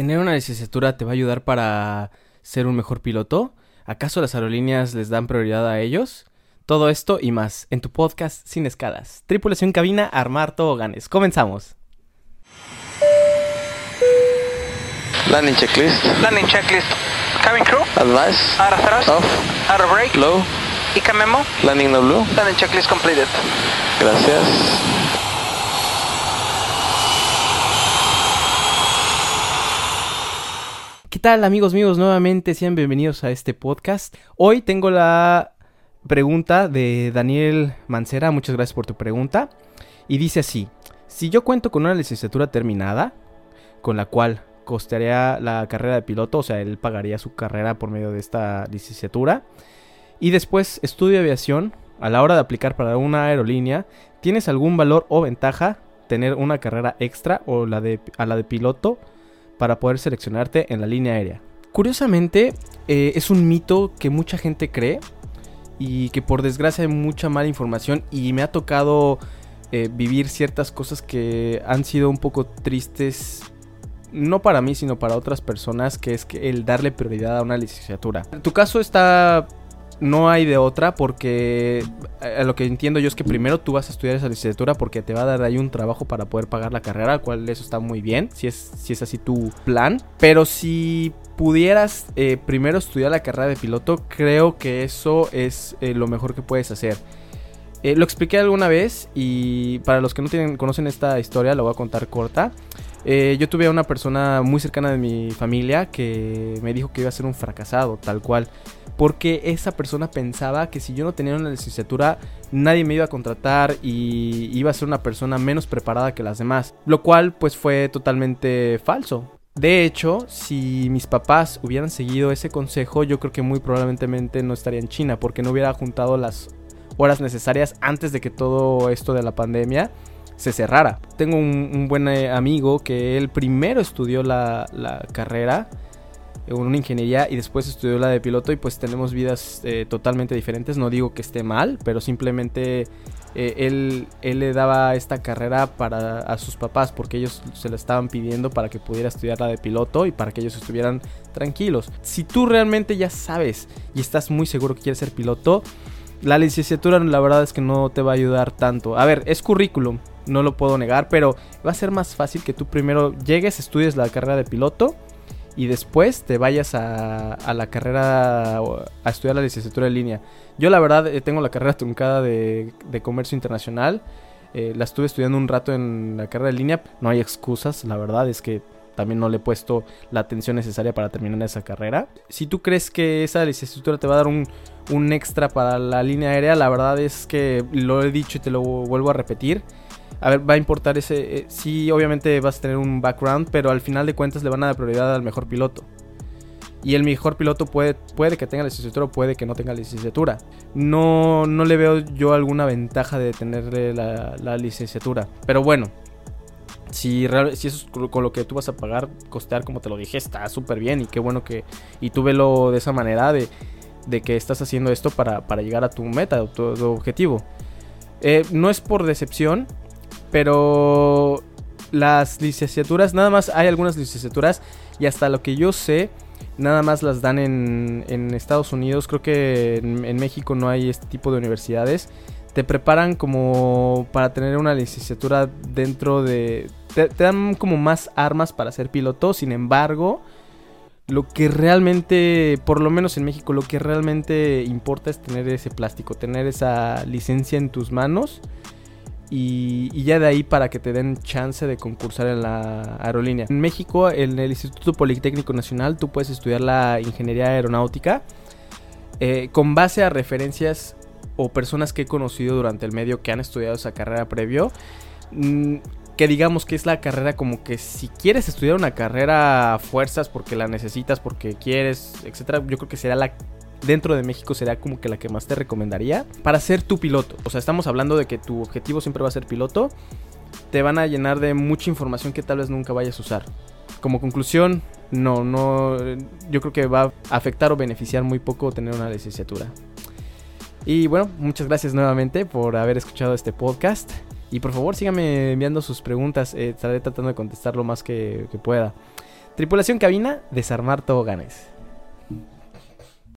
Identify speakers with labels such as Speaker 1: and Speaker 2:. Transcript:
Speaker 1: ¿Tener una licenciatura te va a ayudar para ser un mejor piloto? ¿Acaso las aerolíneas les dan prioridad a ellos? Todo esto y más en tu podcast Sin Escalas. Tripulación cabina, armar toboganes. Comenzamos.
Speaker 2: Landing checklist.
Speaker 3: Landing checklist. Cabin crew.
Speaker 2: Advice.
Speaker 3: Out of thrust.
Speaker 2: Off.
Speaker 3: Out of brake.
Speaker 2: Low.
Speaker 3: ICA memo.
Speaker 2: Landing no blue.
Speaker 3: Landing checklist completed.
Speaker 2: Gracias.
Speaker 1: Tal amigos míos? Nuevamente sean bienvenidos a este podcast. Hoy tengo la pregunta de Daniel Mancera. Muchas gracias por tu pregunta. Y dice así, si yo cuento con una licenciatura terminada, con la cual costaría la carrera de piloto, o sea, él pagaría su carrera por medio de esta licenciatura, y después estudio aviación, a la hora de aplicar para una aerolínea, ¿tienes algún valor o ventaja tener una carrera extra o la de, a la de piloto para poder seleccionarte en la línea aérea? Curiosamente, eh, es un mito que mucha gente cree y que por desgracia hay mucha mala información y me ha tocado eh, vivir ciertas cosas que han sido un poco tristes no para mí, sino para otras personas, que es que el darle prioridad a una licenciatura. En tu caso está no hay de otra porque a lo que entiendo yo es que primero tú vas a estudiar esa licenciatura porque te va a dar ahí un trabajo para poder pagar la carrera, cual eso está muy bien, si es, si es así tu plan. Pero si pudieras eh, primero estudiar la carrera de piloto, creo que eso es eh, lo mejor que puedes hacer. Eh, lo expliqué alguna vez y para los que no tienen, conocen esta historia, la voy a contar corta. Eh, yo tuve a una persona muy cercana de mi familia que me dijo que iba a ser un fracasado, tal cual. Porque esa persona pensaba que si yo no tenía una licenciatura, nadie me iba a contratar y iba a ser una persona menos preparada que las demás. Lo cual pues fue totalmente falso. De hecho, si mis papás hubieran seguido ese consejo, yo creo que muy probablemente no estaría en China porque no hubiera juntado las horas necesarias antes de que todo esto de la pandemia se cerrara. Tengo un, buen eh, amigo que él primero estudió la, carrera una ingeniería y después estudió la de piloto y pues tenemos vidas eh, totalmente diferentes. No digo que esté mal, pero simplemente eh, él, él, le daba esta carrera para a sus papás porque ellos se la estaban pidiendo para que pudiera estudiar la de piloto y para que ellos estuvieran tranquilos. Si tú realmente ya sabes y estás muy seguro que quieres ser piloto, la licenciatura la verdad es que no te va a ayudar tanto. A ver, es currículum, no lo puedo negar, pero va a ser más fácil que tú primero llegues, estudies la carrera de piloto y después te vayas a, la carrera, a estudiar la licenciatura en línea. Yo la verdad eh, tengo la carrera truncada de, comercio internacional, eh, la estuve estudiando un rato en la carrera de línea, no hay excusas, la verdad es que también no le he puesto la atención necesaria para terminar esa carrera. Si tú crees que esa licenciatura te va a dar un, un extra para la línea aérea, la verdad es que lo he dicho y te lo vuelvo a repetir a ver, va a importar ese... Eh, sí, obviamente vas a tener un background, pero al final de cuentas le van a dar prioridad al mejor piloto. Y el mejor piloto puede, puede que tenga licenciatura o puede que no tenga licenciatura. No, no le veo yo alguna ventaja de tenerle la, licenciatura. Pero bueno, si, si eso es con lo que tú vas a pagar, costear como te lo dije, está súper bien. Y qué bueno que... Y tú velo de esa manera de, de que estás haciendo esto para, para llegar a tu meta, tu, tu objetivo. Eh, no es por decepción, pero las licenciaturas, nada más hay algunas licenciaturas y hasta lo que yo sé, nada más las dan en, en Estados Unidos. Creo que en, México no hay este tipo de universidades. Te preparan como para tener una licenciatura dentro de... Te, dan como más armas para ser piloto, sin embargo... Lo que realmente, por lo menos en México, lo que realmente importa es tener ese plástico, tener esa licencia en tus manos y, ya de ahí para que te den chance de concursar en la aerolínea. En México, en el Instituto Politécnico Nacional, tú puedes estudiar la ingeniería aeronáutica eh, con base a referencias o personas que he conocido durante el medio que han estudiado esa carrera previo. Mm, que digamos que es la carrera como que si quieres estudiar una carrera fuerzas porque la necesitas, porque quieres, etcétera, yo creo que será la dentro de México será como que la que más te recomendaría para ser tu piloto. O sea, estamos hablando de que tu objetivo siempre va a ser piloto. Te van a llenar de mucha información que tal vez nunca vayas a usar. Como conclusión, no, no, yo creo que va a afectar o beneficiar muy poco tener una licenciatura. Y bueno, muchas gracias nuevamente por haber escuchado este podcast. Y por favor síganme enviando sus preguntas, eh, estaré tratando de contestar lo más que, que pueda. Tripulación cabina, desarmar toboganes.